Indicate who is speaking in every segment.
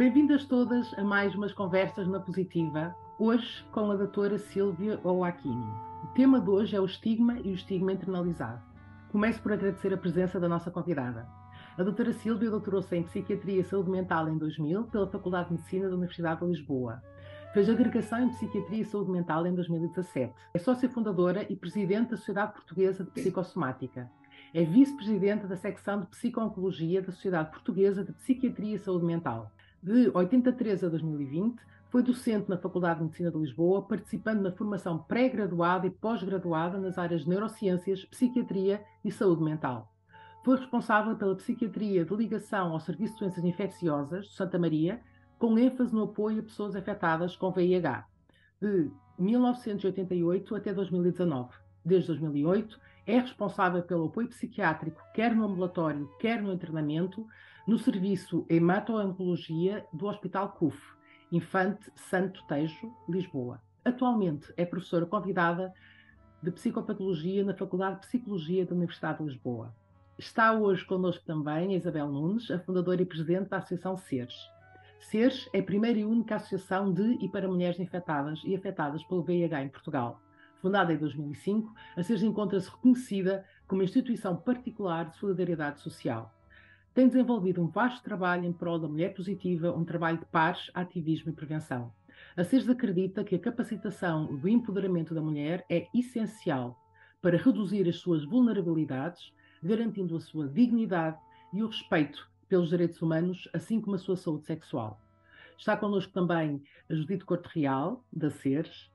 Speaker 1: Bem-vindas todas a mais umas conversas na positiva, hoje com a doutora Silvia Oakini. O tema de hoje é o estigma e o estigma internalizado. Começo por agradecer a presença da nossa convidada. A doutora Silvia doutorou-se em Psiquiatria e Saúde Mental em 2000 pela Faculdade de Medicina da Universidade de Lisboa. Fez agregação em Psiquiatria e Saúde Mental em 2017. É sócia fundadora e presidente da Sociedade Portuguesa de Psicossomática. É vice-presidente da secção de Psico-Oncologia da Sociedade Portuguesa de Psiquiatria e Saúde Mental. De 83 a 2020, foi docente na Faculdade de Medicina de Lisboa, participando na formação pré-graduada e pós-graduada nas áreas de neurociências, psiquiatria e saúde mental. Foi responsável pela psiquiatria de ligação ao Serviço de Doenças Infecciosas de Santa Maria, com ênfase no apoio a pessoas afetadas com VIH, de 1988 até 2019. Desde 2008, é responsável pelo apoio psiquiátrico, quer no ambulatório, quer no internamento, no serviço Hemato-Oncologia do Hospital CUF, Infante Santo Tejo, Lisboa. Atualmente é professora convidada de Psicopatologia na Faculdade de Psicologia da Universidade de Lisboa. Está hoje connosco também a Isabel Nunes, a fundadora e presidente da Associação SERES. SERES é a primeira e única associação de e para mulheres infectadas e afetadas pelo VIH em Portugal. Fundada em 2005, a SERES encontra-se reconhecida como instituição particular de solidariedade social. Tem desenvolvido um vasto trabalho em prol da mulher positiva, um trabalho de pares, ativismo e prevenção. A SERES acredita que a capacitação do empoderamento da mulher é essencial para reduzir as suas vulnerabilidades, garantindo a sua dignidade e o respeito pelos direitos humanos, assim como a sua saúde sexual. Está connosco também a Judite Corte Real, da SERES,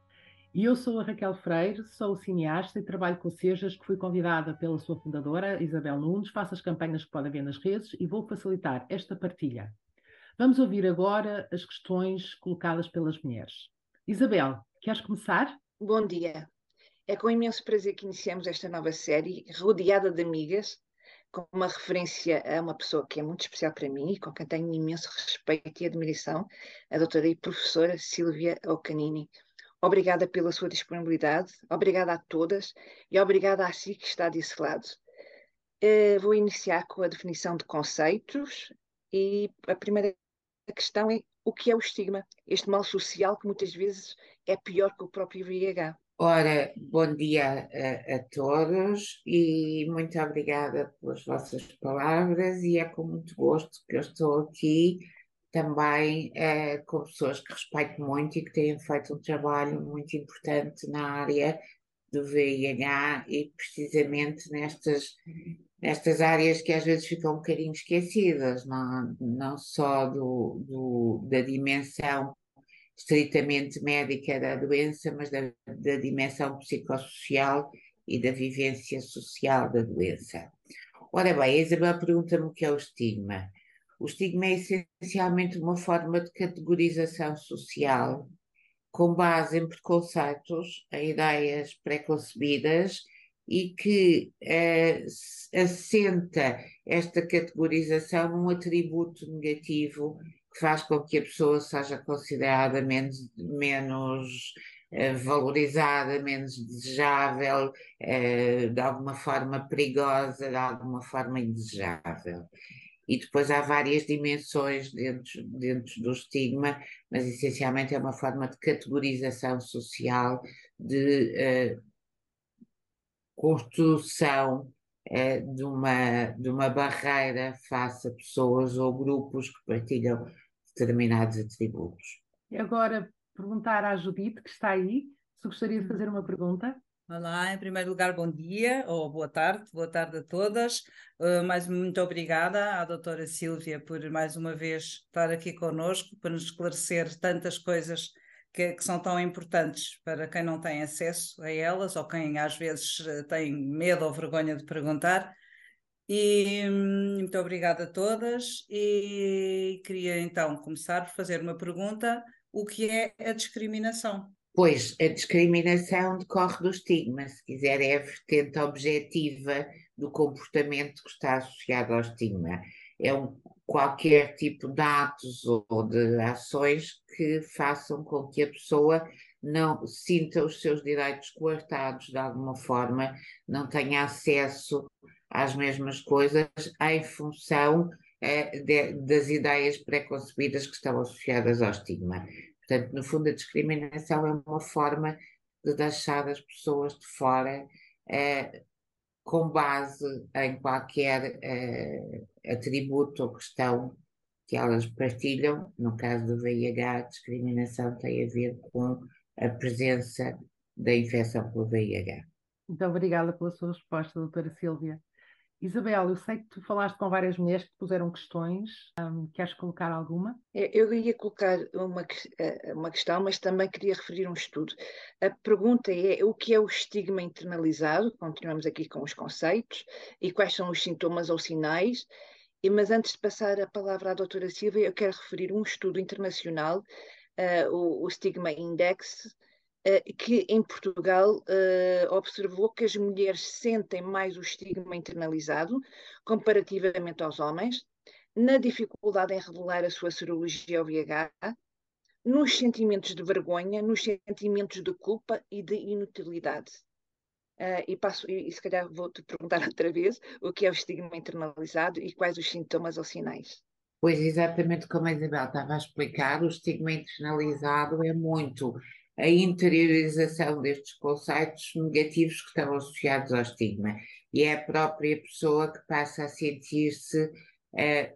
Speaker 1: e eu sou a Raquel Freire, sou cineasta e trabalho com Sejas, que fui convidada pela sua fundadora, Isabel Nunes, faço as campanhas que podem ver nas redes e vou facilitar esta partilha. Vamos ouvir agora as questões colocadas pelas mulheres. Isabel, queres começar?
Speaker 2: Bom dia. É com imenso prazer que iniciamos esta nova série, rodeada de amigas, com uma referência a uma pessoa que é muito especial para mim e com quem tenho imenso respeito e admiração, a doutora e professora Silvia Ocanini. Obrigada pela sua disponibilidade, obrigada a todas e obrigada a si que está desse lado. Uh, vou iniciar com a definição de conceitos e a primeira questão é o que é o estigma, este mal social que muitas vezes é pior que o próprio VIH.
Speaker 3: Ora, bom dia a, a, todos e muito obrigada pelas vossas palavras e é com muito gosto que eu estou aqui também eh, com pessoas que respeito muito e que têm feito um trabalho muito importante na área do VIH e precisamente nestas, nestas áreas que às vezes ficam um bocadinho esquecidas, não, não só do, do da dimensão estritamente médica da doença, mas da, da dimensão psicossocial e da vivência social da doença. Ora bem, a Isabel pergunta-me o que é o estigma. O estigma é essencialmente uma forma de categorização social com base em preconceitos, em ideias preconcebidas e que eh, assenta esta categorização num atributo negativo que faz com que a pessoa seja considerada menos, menos eh, valorizada, menos desejável, eh, de alguma forma perigosa, de alguma forma indesejável. E depois há várias dimensões dentro, dentro do estigma, mas essencialmente é uma forma de categorização social, de uh, construção uh, de, uma, de uma barreira face a pessoas ou grupos que partilham determinados atributos.
Speaker 1: E agora perguntar à Judite, que está aí, se gostaria de fazer uma pergunta.
Speaker 4: Olá, em primeiro lugar, bom dia ou boa tarde, boa tarde a todas. Uh, mais muito obrigada à doutora Silvia por mais uma vez estar aqui conosco, para nos esclarecer tantas coisas que, que, são tão importantes para quem não tem acesso a elas ou quem às vezes tem medo ou vergonha de perguntar. E hum, muito obrigada a todas e queria então começar por fazer uma pergunta: o que é a discriminação?
Speaker 3: Pois a discriminação decorre do estigma, se quiser, é a vertente objetiva do comportamento que está associado ao estigma. É um, qualquer tipo de atos ou de ações que façam com que a pessoa não sinta os seus direitos coartados de alguma forma, não tenha acesso às mesmas coisas em função eh, de, das ideias pré-concebidas que estão associadas ao estigma. Portanto, no fundo, a discriminação é uma forma de deixar as pessoas de fora eh, com base em qualquer eh, atributo ou questão que elas partilham. No caso do VIH, a discriminação tem a ver com a presença da infecção pelo VIH.
Speaker 1: Muito obrigada pela sua resposta, doutora Silvia. Isabel, eu sei que tu falaste com várias mulheres que puseram questões. Um, queres colocar alguma?
Speaker 2: Eu ia colocar uma, eh, uma questão, mas também queria referir um estudo. A pergunta é o que é o estigma internalizado? Continuamos aqui com os conceitos. E quais são os sintomas ou sinais? E, mas antes de passar a palavra à doutora Silvia, eu quero referir um estudo internacional, uh, o, o Stigma Index, que em Portugal uh, observou que as mulheres sentem mais o estigma internalizado comparativamente aos homens, na dificuldade em revelar a sua serologia ao VIH, nos sentimentos de vergonha, nos sentimentos de culpa e de inutilidade. Uh, e, passo, e, e se calhar vou-te perguntar outra vez o que é o estigma internalizado e quais os sintomas ou sinais.
Speaker 3: Pois, exatamente como a Isabel estava a explicar, o estigma internalizado é muito a interiorização destes conceitos negativos que estão associados ao estigma. E é a própria pessoa que passa a sentir-se, eh,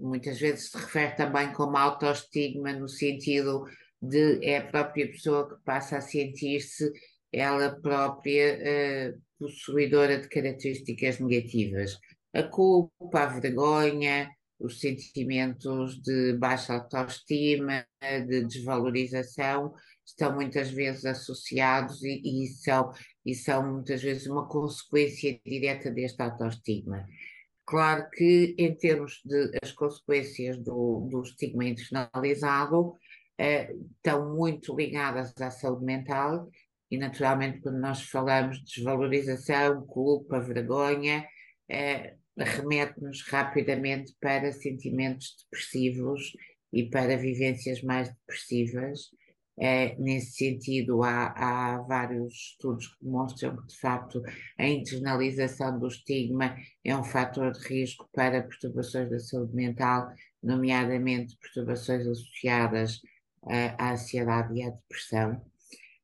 Speaker 3: muitas vezes se refere também como autoestigma, no sentido de é a própria pessoa que passa a sentir-se ela própria eh, possuidora de características negativas. A culpa, a vergonha, os sentimentos de baixa autoestima, de desvalorização, estão muitas vezes associados e, e, são, e são muitas vezes uma consequência direta deste autoestigma. Claro que, em termos de as consequências do, do estigma internalizado, eh, estão muito ligadas à saúde mental e, naturalmente, quando nós falamos de desvalorização, culpa, vergonha, eh, remete-nos rapidamente para sentimentos depressivos e para vivências mais depressivas é, nesse sentido, há, há, vários estudos que demonstram que, de facto, a internalização do estigma é um fator de risco para perturbações da saúde mental, nomeadamente perturbações associadas à ansiedade e à depressão.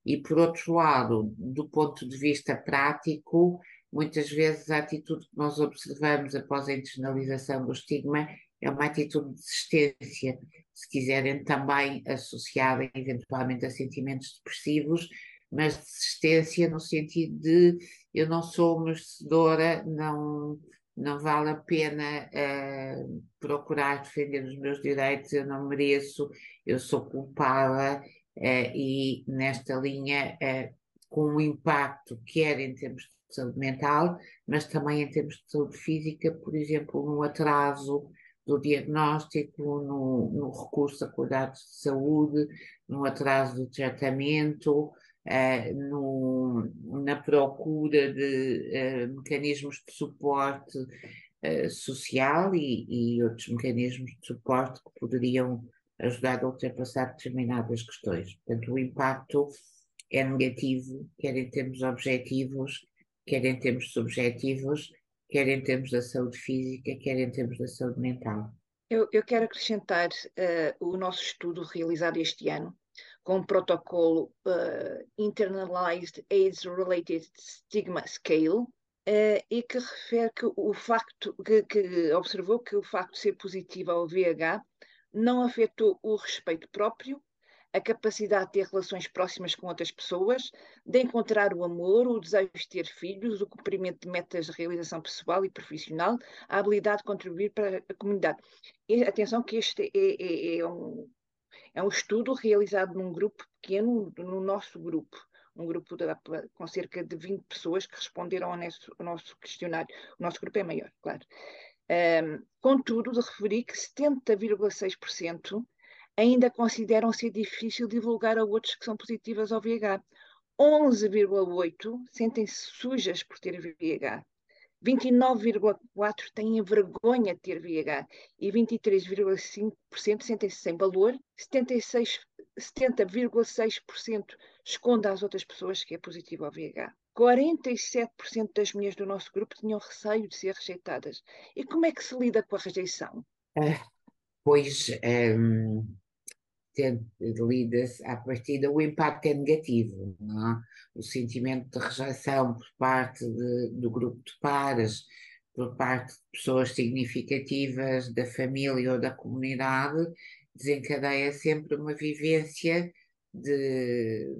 Speaker 3: E, por outro lado, do ponto de vista prático, muitas vezes a atitude que nós observamos após a internalização do estigma é uma atitude de desistência, se quiserem também associada eventualmente a sentimentos depressivos, mas desistência no sentido de eu não sou merecedora, não, não vale a pena uh, procurar defender os meus direitos, eu não mereço, eu sou culpada, uh, e nesta linha, uh, com um impacto, quer em termos de saúde mental, mas também em termos de saúde física, por exemplo, no atraso do diagnóstico, no, no, recurso a cuidados de saúde, no atraso do tratamento, uh, no, na procura de uh, mecanismos de suporte uh, social e, e, outros mecanismos de suporte que poderiam ajudar a ultrapassar determinadas questões. Portanto, o impacto é negativo, quer em termos objetivos, quer em termos subjetivos, quer em termos da saúde física, quer em termos da saúde mental.
Speaker 2: Eu, eu quero acrescentar uh, o nosso estudo realizado este ano com o protocolo uh, Internalized AIDS-Related Stigma Scale, uh, e que refere que o facto, que, que, observou que o facto de ser positivo ao VH não afetou o respeito próprio, a capacidade de ter relações próximas com outras pessoas, de encontrar o amor, o desejo de ter filhos, o cumprimento de metas de realização pessoal e profissional, a habilidade de contribuir para a comunidade. E, atenção que este é, é, é, um, é um estudo realizado num grupo pequeno, no nosso grupo, um grupo de, com cerca de 20 pessoas que responderam ao nosso, ao nosso questionário. O nosso grupo é maior, claro. Um, contudo, de referir que 70,6% ainda consideram ser difícil divulgar a outros que são positivas ao VIH. 11,8% sentem-se sujas por ter VIH. 29,4% têm vergonha de ter VIH e 23,5% sentem-se sem valor, 70,6% esconde às outras pessoas que é positivo ao VIH. 47% das mulheres do nosso grupo tinham receio de ser rejeitadas. E como é que se lida com a rejeição?
Speaker 3: Ah, pois, um, lida-se à partida, o impacto é negativo, é? O sentimento de rejeição por parte de, do grupo de pares, por parte de pessoas significativas da família ou da comunidade, desencadeia sempre uma vivência de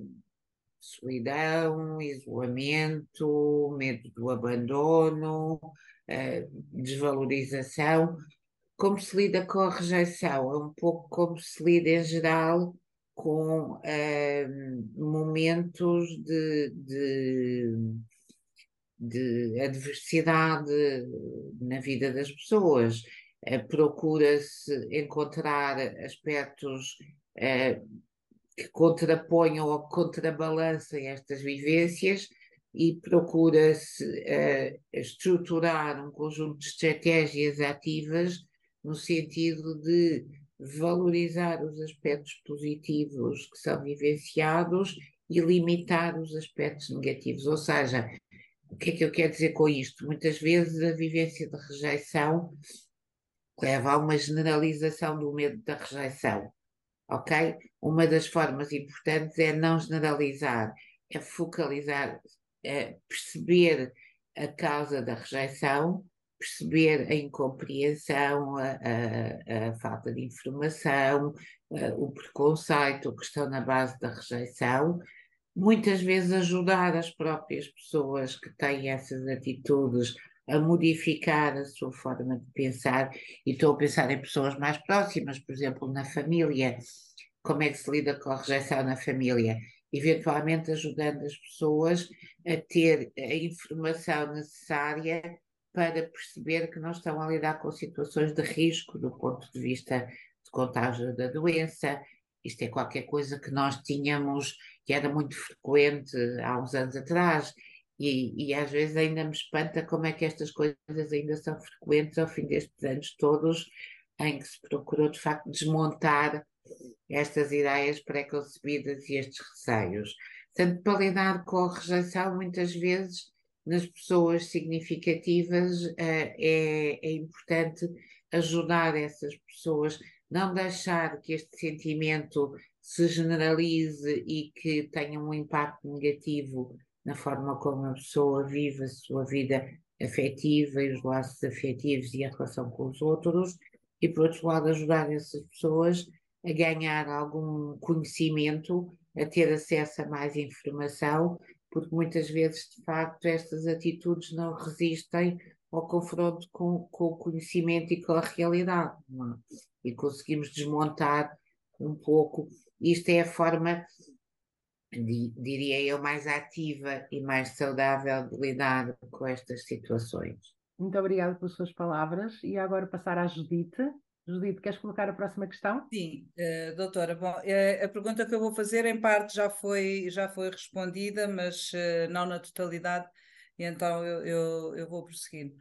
Speaker 3: solidão, isolamento, medo do abandono, eh, desvalorização. Como se lida com a rejeição? É um pouco como se lida em geral com eh, momentos de, de, de, adversidade na vida das pessoas. Eh, procura-se encontrar aspectos que contraponham ou contrabalancem estas vivências e procura-se uh, estruturar um conjunto de estratégias ativas no sentido de valorizar os aspectos positivos que são vivenciados e limitar os aspectos negativos. Ou seja, o que é que eu quero dizer com isto? Muitas vezes a vivência de rejeição leva a uma generalização do medo da rejeição ok? Uma das formas importantes é não generalizar, é focalizar, é perceber a causa da rejeição, perceber a incompreensão, a, a, a falta de informação, a, o preconceito que estão na base da rejeição, muitas vezes ajudar as próprias pessoas que têm essas atitudes a modificar a sua forma de pensar, e estou a pensar em pessoas mais próximas, por exemplo, na família, como é que se lida com a rejeição na família, eventualmente ajudando as pessoas a ter a informação necessária para perceber que não estão a lidar com situações de risco do ponto de vista de contágio da doença. Isto é qualquer coisa que nós tínhamos, que era muito frequente há uns anos atrás, e, e, às vezes ainda me espanta como é que estas coisas ainda são frequentes ao fim destes anos todos, em que se procurou de facto desmontar estas ideias pré-concebidas e estes receios. Portanto, para lidar com a rejeição, muitas vezes nas pessoas significativas eh, é, é importante ajudar essas pessoas, não deixar que este sentimento se generalize e que tenha um impacto negativo na forma como a pessoa vive a sua vida afetiva e os laços afetivos e a relação com os outros, e por outro lado ajudar essas pessoas a ganhar algum conhecimento, a ter acesso a mais informação, porque muitas vezes, de facto, estas atitudes não resistem ao confronto com, com o conhecimento e com a realidade, é? e conseguimos desmontar um pouco. Isto é a forma diria eu, mais ativa e mais saudável de lidar com estas situações.
Speaker 1: Muito obrigada pelas suas palavras e agora passar à Judite. Judite, queres colocar a próxima questão?
Speaker 4: Sim, uh, doutora. Bom, uh, a pergunta que eu vou fazer, em parte, já foi, já foi respondida, mas uh, não na totalidade, e então eu, eu, eu vou prosseguir.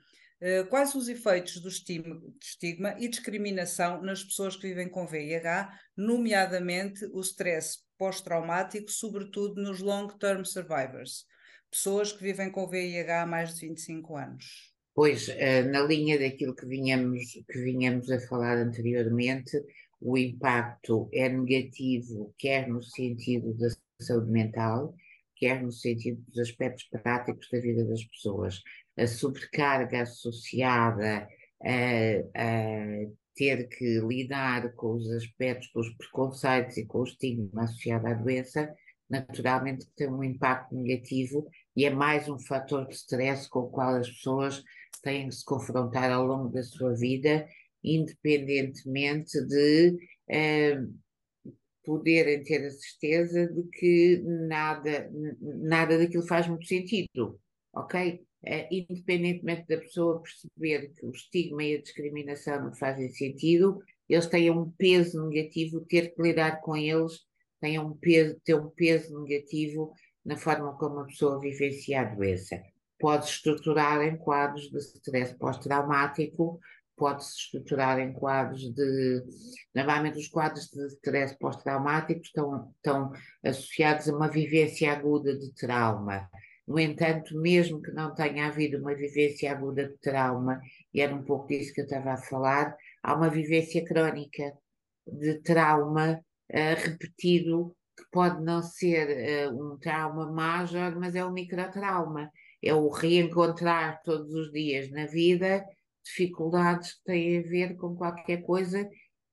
Speaker 4: Quais os efeitos do estigma, e discriminação nas pessoas que vivem com VIH, nomeadamente o stress pós-traumático, sobretudo nos long-term survivors, pessoas que vivem com VIH há mais de 25 anos.
Speaker 3: Pois, eh, na linha daquilo que vinhamos, que vinhamos a falar anteriormente, o impacto é negativo, quer no sentido da saúde mental, quer no sentido dos aspectos práticos da vida das pessoas. A sobrecarga associada a, a ter que lidar com os aspectos, com os preconceitos e com o estigma associado à doença, naturalmente tem um impacto negativo e é mais um fator de stress com o qual as pessoas têm que se confrontar ao longo da sua vida, independentemente de eh, poderem ter a certeza de que nada, nada daquilo faz muito sentido, ok? uh, independentemente da pessoa perceber que o estigma e a discriminação não fazem sentido, eles têm um peso negativo, ter que lidar com eles tem um peso, ter um peso negativo na forma como a pessoa vivencia a doença. Pode-se estruturar em quadros de stress pós-traumático, pode-se estruturar em quadros de. Normalmente, os quadros de stress pós-traumático estão, estão associados a uma vivência aguda de trauma No entanto, mesmo que não tenha havido uma vivência aguda de trauma, e era um pouco disso que eu estava a falar, há uma vivência crónica de trauma uh, repetido, que pode não ser uh, um trauma major, mas é um microtrauma. É o reencontrar todos os dias na vida dificuldades que têm a ver com qualquer coisa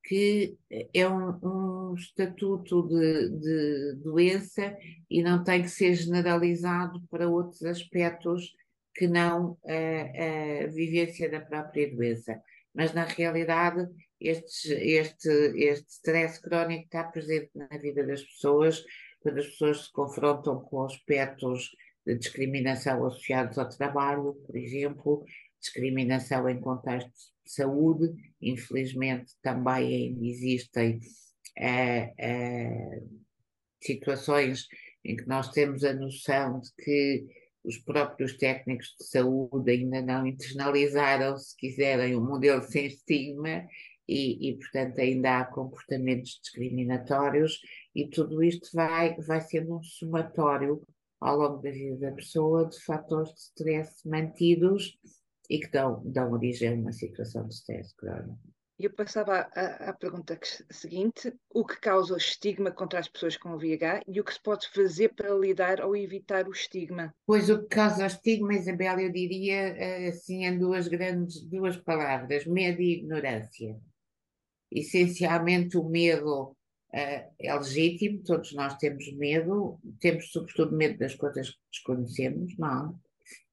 Speaker 3: que é um, um estatuto de, de, doença e não tem que ser generalizado para outros aspectos que não a, a vivência da própria doença. Mas, na realidade, este, este, este stress crónico está presente na vida das pessoas, quando as pessoas se confrontam com aspectos discriminação associados ao trabalho, por exemplo, discriminação em contextos de saúde, infelizmente também existem é, é, situações em que nós temos a noção de que os próprios técnicos de saúde ainda não internalizaram, se quiserem, um modelo sem estigma e, e, portanto, ainda há comportamentos discriminatórios e tudo isto vai, vai sendo um somatório ao longo da vida da pessoa de fatores de stress mantidos e que dão, dão origem a uma situação de stress crónico.
Speaker 2: Eu passava à, à pergunta seguinte: o que causa o estigma contra as pessoas com VIH e o que se pode fazer para lidar ou evitar o estigma?
Speaker 3: Pois o que causa o estigma, Isabel, eu diria eh, assim em duas grandes duas palavras: medo e ignorância. Essencialmente o medo é legítimo, todos nós temos medo, temos sobretudo medo das coisas que desconhecemos, não?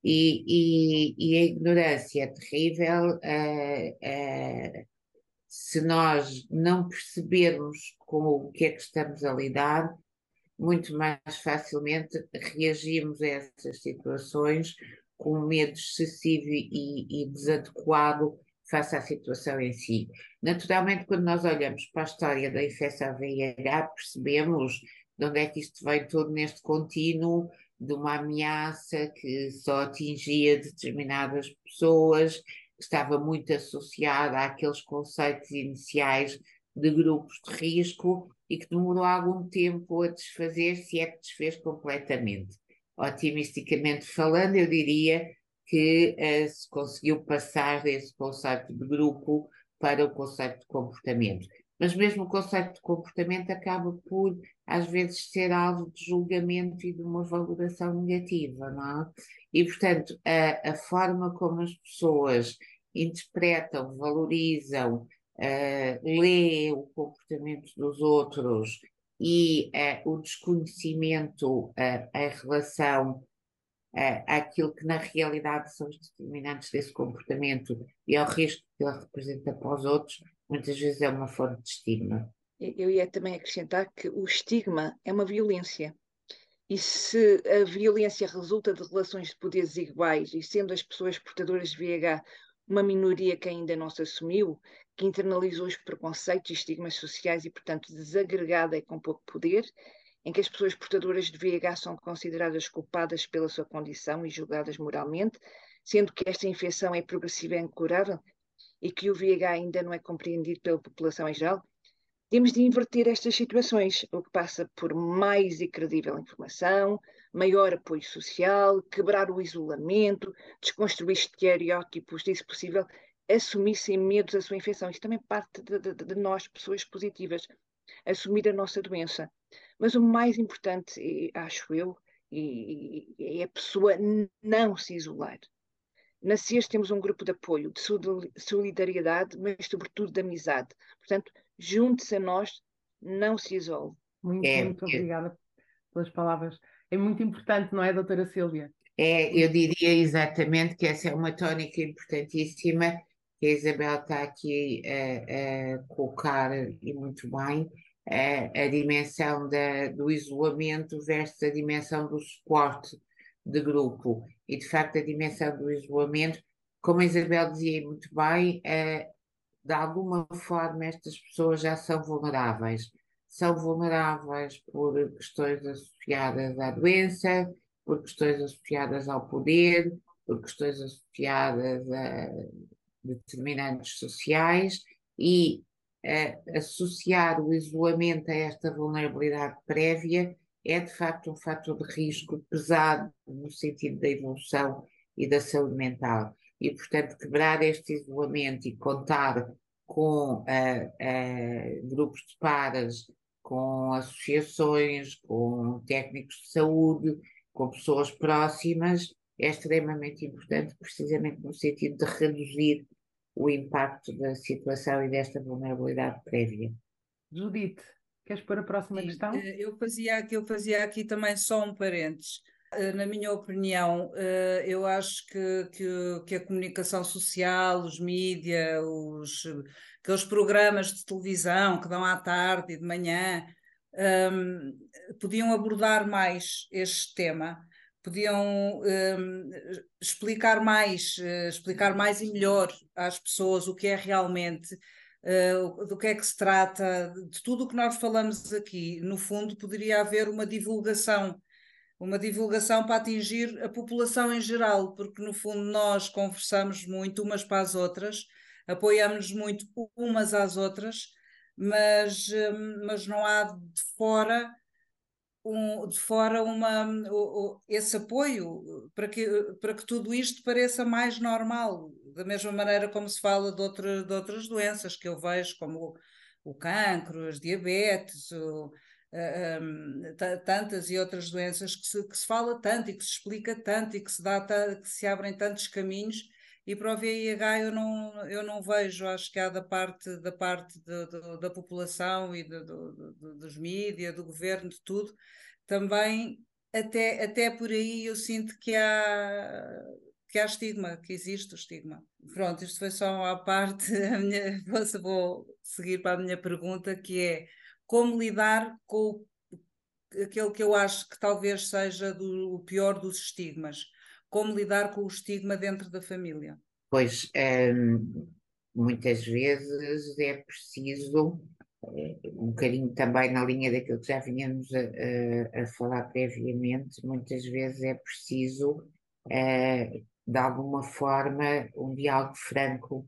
Speaker 3: E, e, e a ignorância é terrível uh, uh, se nós não percebermos com o que é que estamos a lidar, muito mais facilmente reagimos a essas situações com medo excessivo e, e desadequado face à situação em si. Naturalmente, quando nós olhamos para a história da infecção VIH, percebemos de onde é que isto vem todo neste contínuo de uma ameaça que só atingia determinadas pessoas, estava muito associada àqueles conceitos iniciais de grupos de risco e que demorou algum tempo a desfazer, se é que desfez completamente. Otimisticamente falando, eu diria que uh, se conseguiu passar desse conceito de grupo para o conceito de comportamento mas mesmo o conceito de comportamento acaba por, às vezes, ser alvo de julgamento e de uma valoração negativa, não é? E, portanto, a, a forma como as pessoas interpretam, valorizam, uh, o comportamento dos outros e uh, o desconhecimento uh, em relação uh, àquilo que na realidade são os determinantes desse comportamento e ao risco que ele representa para os outros, muitas vezes é uma fonte de estigma.
Speaker 2: Eu ia também acrescentar que o estigma é uma violência. E se a violência resulta de relações de poderes iguais, e sendo as pessoas portadoras de VIH uma minoria que ainda não se assumiu, que internalizou os preconceitos e estigmas sociais e, portanto, desagregada e com pouco poder, em que as pessoas portadoras de VIH são consideradas culpadas pela sua condição e julgadas moralmente, sendo que esta infecção é progressiva e incurável, e que o VIH ainda não é compreendido pela população em geral, temos de inverter estas situações, o que passa por mais e credível informação, maior apoio social, quebrar o isolamento, desconstruir estereótipos se possível, assumir sem medos a sua infecção. Isto também parte de, de, de nós, pessoas positivas, assumir a nossa doença. Mas o mais importante, acho eu, é a pessoa não se isolar. Na CES temos um grupo de apoio, de solidariedade, mas sobretudo de amizade. Portanto, junte-se a nós, não se isole.
Speaker 1: Muito, é, muito obrigada pelas palavras. É muito importante, não é, doutora Silvia?
Speaker 3: É, eu diria exatamente que essa é uma tónica importantíssima que a Isabel está aqui a, a colocar e muito bem, a, a dimensão da, do isolamento versus a dimensão do suporte de grupo e, de facto, a dimensão do isolamento, como a Isabel dizia muito bem, é, de alguma forma estas pessoas já são vulneráveis. São vulneráveis por questões associadas à doença, por questões associadas ao poder, por questões associadas a determinantes sociais e associar o isolamento a esta vulnerabilidade prévia é de facto um fator de risco pesado no sentido da evolução e da saúde mental. E, portanto, quebrar este isolamento e contar com uh, uh, grupos de pares, com associações, com técnicos de saúde, com pessoas próximas, é extremamente importante, precisamente no sentido de reduzir o impacto da situação e desta vulnerabilidade prévia.
Speaker 1: Judite, queres pôr a próxima Sim, questão?
Speaker 4: Eh, eu fazia, eu fazia aqui também só um parênteses. Eh, na minha opinião, eh, eu acho que, que, que a comunicação social, os mídias, os, aqueles programas de televisão que dão à tarde e de manhã, um, ehm, podiam abordar mais este tema, podiam um, ehm, explicar mais, uh, explicar mais e melhor às pessoas o que é realmente, uh, do que é que se trata, de tudo o que nós falamos aqui. No fundo, poderia haver uma divulgação uma divulgação para atingir a população em geral, porque no fundo nós conversamos muito umas para as outras, apoiamos-nos muito umas às outras, mas, hum, mas não há de fora um, de fora uma, esse apoio para que, para que tudo isto pareça mais normal, da mesma maneira como se fala de, outra, de outras doenças que eu vejo, como o, o cancro, as diabetes, o, um, tantas e outras doenças que se, que se fala tanto e que se explica tanto e que se, dá, que se abrem tantos caminhos e para o VIH eu não, eu não vejo, acho que há da parte da, parte de, de, da população e de, dos mídias, do governo, de tudo, também até, até por aí eu sinto que há que há estigma, que existe o estigma. Pronto, isto foi só a parte, a minha, vou seguir para a minha pergunta, que é como lidar com aquele que eu acho que talvez seja do, o pior dos estigmas. Como lidar com o estigma dentro da família?
Speaker 3: Pois, hum, muitas vezes é preciso, eh, um bocadinho também na linha daquilo que já vinhamos a, a, a falar previamente, muitas vezes é preciso, uh, de alguma forma, um diálogo franco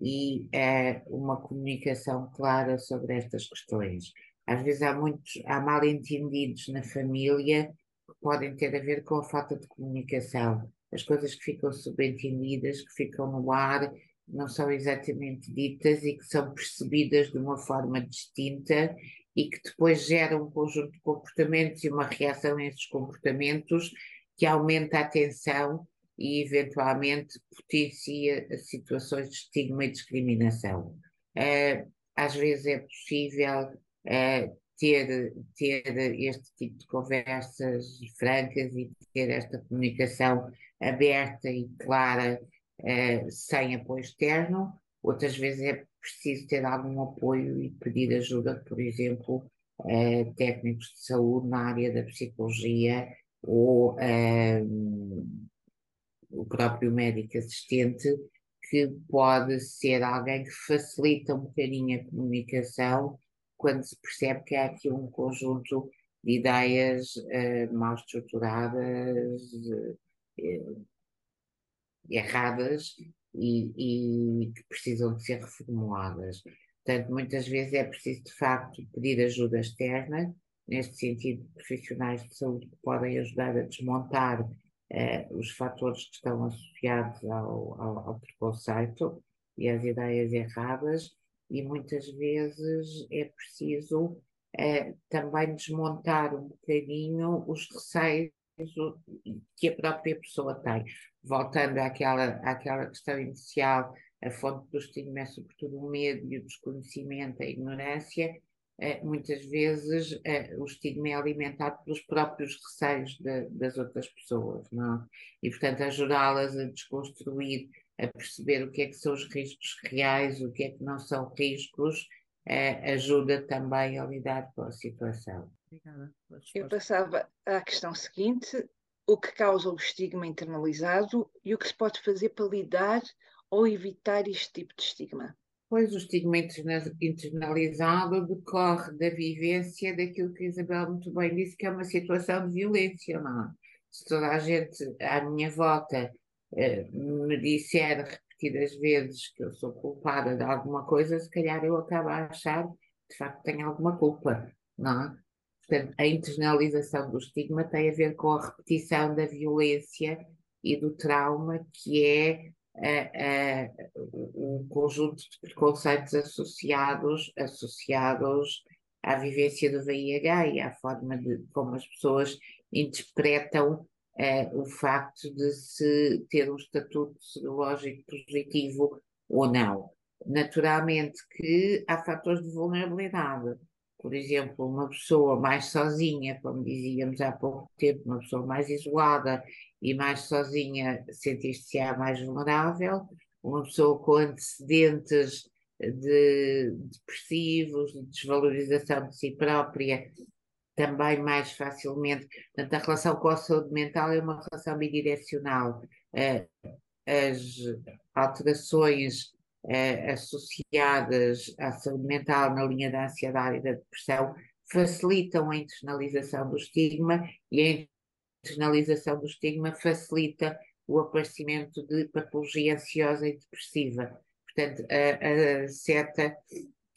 Speaker 3: e é uma comunicação clara sobre estas questões. Às vezes há muitos, há mal entendidos na família podem ter a ver com a falta de comunicação. As coisas que ficam subentendidas, que ficam no ar, não são exatamente ditas e que são percebidas de uma forma distinta e que depois geram um conjunto de comportamentos e uma reação a esses comportamentos que aumenta a tensão e eventualmente potencia situações de estigma e discriminação. Uh, às vezes é possível uh, ter, ter este tipo de conversas francas e ter esta comunicação aberta e clara uh, sem apoio externo. Outras vezes é preciso ter algum apoio e pedir ajuda, por exemplo, técnicos de saúde na área da psicologia ou o próprio médico assistente, que pode ser alguém que facilita um bocadinho a comunicação quando se percebe que há aqui um conjunto de ideias uh, mal estruturadas, uh, erradas e, e, que precisam de ser reformuladas. Portanto, muitas vezes é preciso, de facto, pedir ajuda externa, neste sentido, profissionais de saúde que podem ajudar a desmontar eh, os fatores que estão associados ao, ao, ao preconceito e às ideias erradas, e muitas vezes é preciso eh, também desmontar um bocadinho os receios que a própria pessoa tem. Voltando àquela, àquela questão inicial, a fonte do estigma é sobretudo o medo e o desconhecimento, a ignorância, eh, muitas vezes eh, o estigma é alimentado pelos próprios receios de, das outras pessoas, não? É? E, portanto, ajudá-las a desconstruir, a perceber o que é que são os riscos reais, o que é que não são riscos, eh, ajuda também a lidar com a situação.
Speaker 2: Obrigada. Eu passava à questão seguinte: o que causa o estigma internalizado e o que se pode fazer para lidar ou evitar este tipo de estigma?
Speaker 3: Pois o estigma internalizado decorre da vivência daquilo que a Isabel muito bem disse, que é uma situação de violência, não é? Se toda a gente à minha volta me disser repetidas vezes que eu sou culpada de alguma coisa, se calhar eu acabo a achar que de facto tenho alguma culpa, não é? Portanto, a internalização do estigma tem a ver com a repetição da violência e do trauma, que é um conjunto de preconceitos associados, associados à vivência do VIH e à forma de como as pessoas interpretam uh, o facto de se ter um estatuto serológico positivo ou não. Naturalmente que há fatores de vulnerabilidade. Por exemplo, uma pessoa mais sozinha, como dizíamos há pouco tempo, uma pessoa mais isolada e mais sozinha sentir-se mais vulnerável, uma pessoa com antecedentes de depressivos, de desvalorização de si própria, também mais facilmente. Portanto, a relação com a saúde mental é uma relação bidirecional. As alterações associadas à saúde mental na linha da ansiedade e da depressão facilitam a internalização do estigma e a internalização do estigma facilita o aparecimento de patologia ansiosa e depressiva. Portanto, a, a seta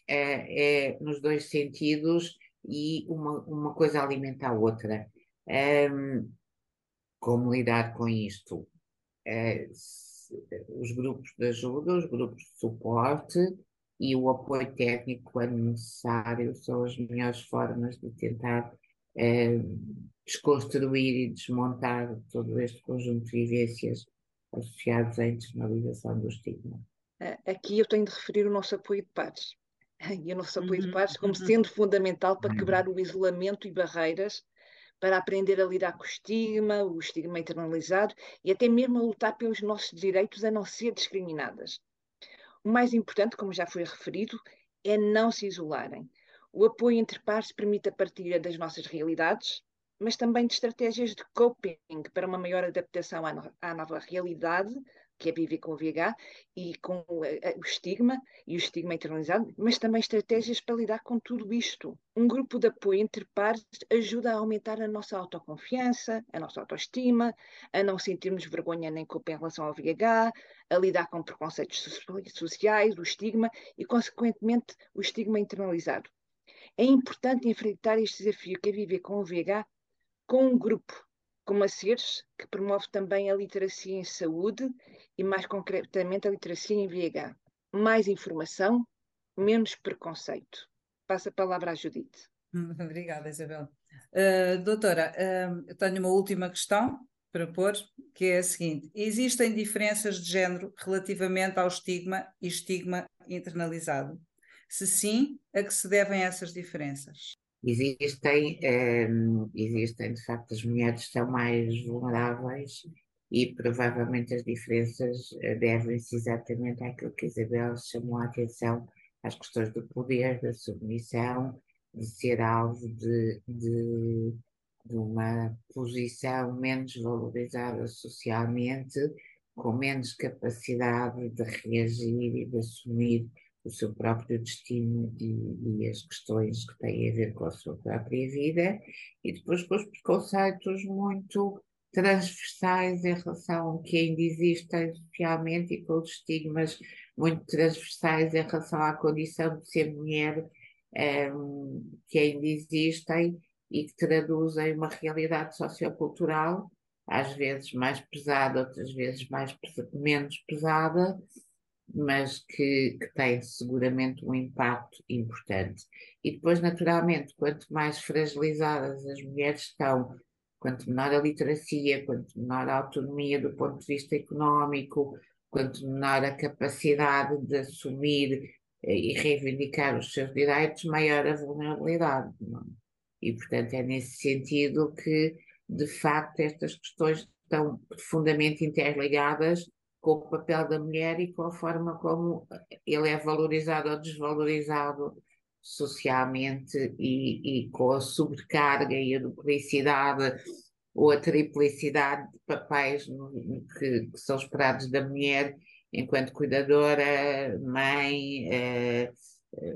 Speaker 3: é, é, nos dois sentidos e uma, uma coisa alimenta a outra. Um, como lidar com isto? É, os grupos de ajuda, os grupos de suporte e o apoio técnico, quando necessário, são as melhores formas de tentar desconstruir e desmontar todo este conjunto de vivências associados à internalização do estigma.
Speaker 2: Aqui eu tenho de referir o nosso apoio de pares. E o nosso apoio uhum. de pares como uhum. sendo fundamental para quebrar o isolamento e barreiras, para aprender a lidar com o estigma, o estigma internalizado e até mesmo a lutar pelos nossos direitos a não ser discriminadas. O mais importante, como já foi referido, é não se isolarem. O apoio entre pares permite a partilha das nossas realidades, mas também de estratégias de coping para uma maior adaptação à, no à nova realidade, que é viver com o VIH e com o, o estigma e o estigma internalizado, mas também estratégias para lidar com tudo isto. Um grupo de apoio entre pares ajuda a aumentar a nossa autoconfiança, a nossa autoestima, a não sentirmos vergonha nem culpa em relação ao VIH, a lidar com preconceitos sociais, o estigma e, consequentemente, o estigma internalizado. É importante enfrentar este desafio que é viver com o VIH com um grupo como a CERS, que promove também a literacia em saúde e, mais concretamente, a literacia em VIH. Mais informação, menos preconceito. Passa a palavra à Judite.
Speaker 4: Obrigada, Isabel. Uh, doutora, uh, tenho uma última questão para pôr, que é a seguinte: existem diferenças de género relativamente ao estigma e estigma internalizado? Se sim, a que se devem essas diferenças?
Speaker 3: Existem, um, existem, de facto, as mulheres são mais vulneráveis e provavelmente as diferenças eh, devem-se exatamente àquilo que Isabel chamou a atenção, às questões do poder, da submissão, de ser alvo de, de, de uma posição menos valorizada socialmente, com menos capacidade de reagir e de assumir o seu próprio destino e, e, as questões que têm a ver com a sua própria vida, e depois com os preconceitos muito transversais em relação ao que ainda existem socialmente e com os estigmas muito transversais em relação à condição de ser mulher um, que ainda existem e que traduzem uma realidade sociocultural, às vezes mais pesada, outras vezes mais, menos pesada, mas que, que tem seguramente um impacto importante. E depois, naturalmente, quanto mais fragilizadas as mulheres estão, quanto menor a literacia, quanto menor a autonomia do ponto de vista económico, quanto menor a capacidade de assumir eh, e reivindicar os seus direitos, maior a vulnerabilidade. Não? É? E, portanto, é nesse sentido que, de facto, estas questões estão profundamente interligadas com o papel da mulher e com a forma como ele é valorizado ou desvalorizado socialmente e, e com a sobrecarga e a duplicidade ou a triplicidade de papéis que, que são esperados da mulher enquanto cuidadora, mãe, eh, eh,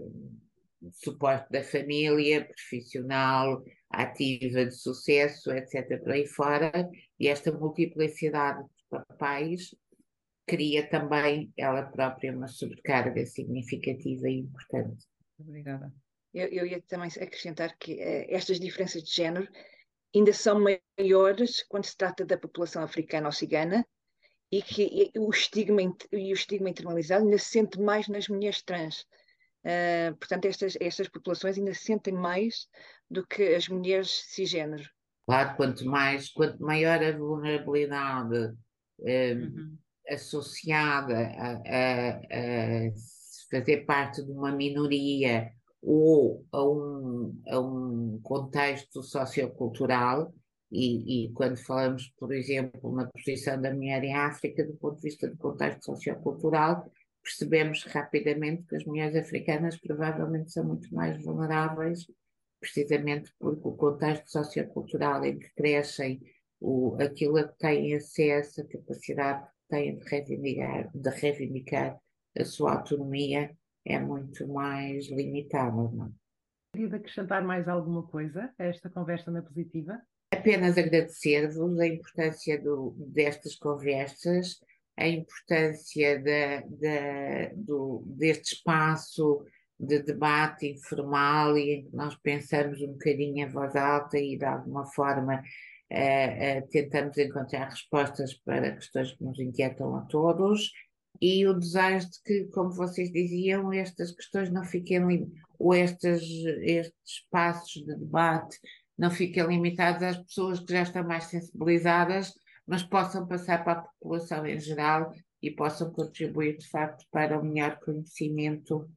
Speaker 3: suporte da família, profissional, ativa de sucesso, etc. por aí fora, e esta multiplicidade de papéis cria também ela própria uma sobrecarga significativa e importante.
Speaker 4: Obrigada.
Speaker 2: eu, eu ia também acrescentar que uh, estas diferenças de género ainda são maiores quando se trata da população africana ou cigana e que e o, estigma, e o estigma internalizado ainda se sente mais nas mulheres trans. Uh, portanto, estas, estas populações ainda se sentem mais do que as mulheres cisgênero.
Speaker 3: Claro, quanto mais, quanto maior a vulnerabilidade uhum. Associada a, a, a, fazer parte de uma minoria ou a um, a um contexto sociocultural, e, e, quando falamos, por exemplo, na posição da mulher em África, do ponto de vista do contexto sociocultural, percebemos rapidamente que as mulheres africanas provavelmente são muito mais vulneráveis, precisamente porque o contexto sociocultural em que crescem, o, aquilo a que têm acesso, a capacidade têm de reivindicar, de reivindicar a sua autonomia é muito mais limitada. Não?
Speaker 1: É? Queria acrescentar mais alguma coisa a esta conversa na positiva?
Speaker 3: Apenas agradecer-vos a importância do, destas conversas, a importância do, deste espaço de debate informal e em que nós pensamos um bocadinho em voz alta e de alguma forma uh, uh, tentamos encontrar respostas para questões que nos inquietam a todos e o desejo de que, como vocês diziam, estas questões não fiquem, ou estes, estes espaços de debate não fiquem limitados às pessoas que já estão mais sensibilizadas, mas possam passar para a população em geral e possam contribuir, de facto, para o melhor conhecimento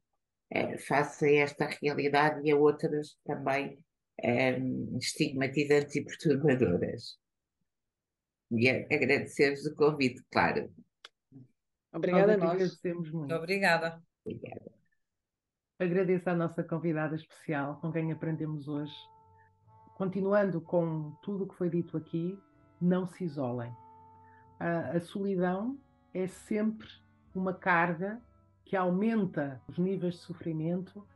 Speaker 3: eh, face a esta realidade e a outras também eh, estigmatizantes e perturbadoras. E agradecer-vos o convite, claro.
Speaker 2: Obrigada nós.
Speaker 1: Agradecemos muito.
Speaker 4: Obrigada.
Speaker 3: Obrigada.
Speaker 1: Agradeço à nossa convidada especial, com quem aprendemos hoje. Continuando com tudo o que foi dito aqui, não se isolem. A, a solidão é sempre uma carga que aumenta os níveis de sofrimento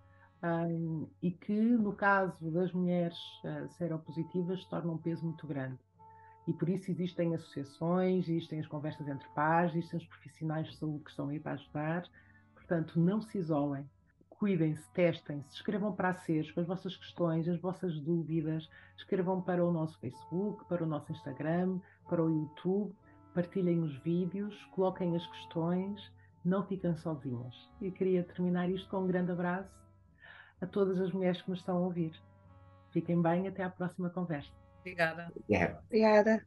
Speaker 1: e que, no caso das mulheres uh, seropositivas, torna um peso muito grande e por isso existem associações, existem as conversas entre pais, existem os profissionais de saúde que estão aí para ajudar. Portanto, não se isolem, cuidem-se, testem-se, escrevam para a SES com as vossas questões, as vossas dúvidas, escrevam para o nosso Facebook, para o nosso Instagram, para o YouTube, partilhem os vídeos, coloquem as questões, não fiquem sozinhas. E queria terminar isto com um grande abraço a todas as mulheres que nos estão a ouvir. Fiquem bem, até à próxima conversa.
Speaker 4: Obrigada.
Speaker 3: Yeah.
Speaker 2: Obrigada.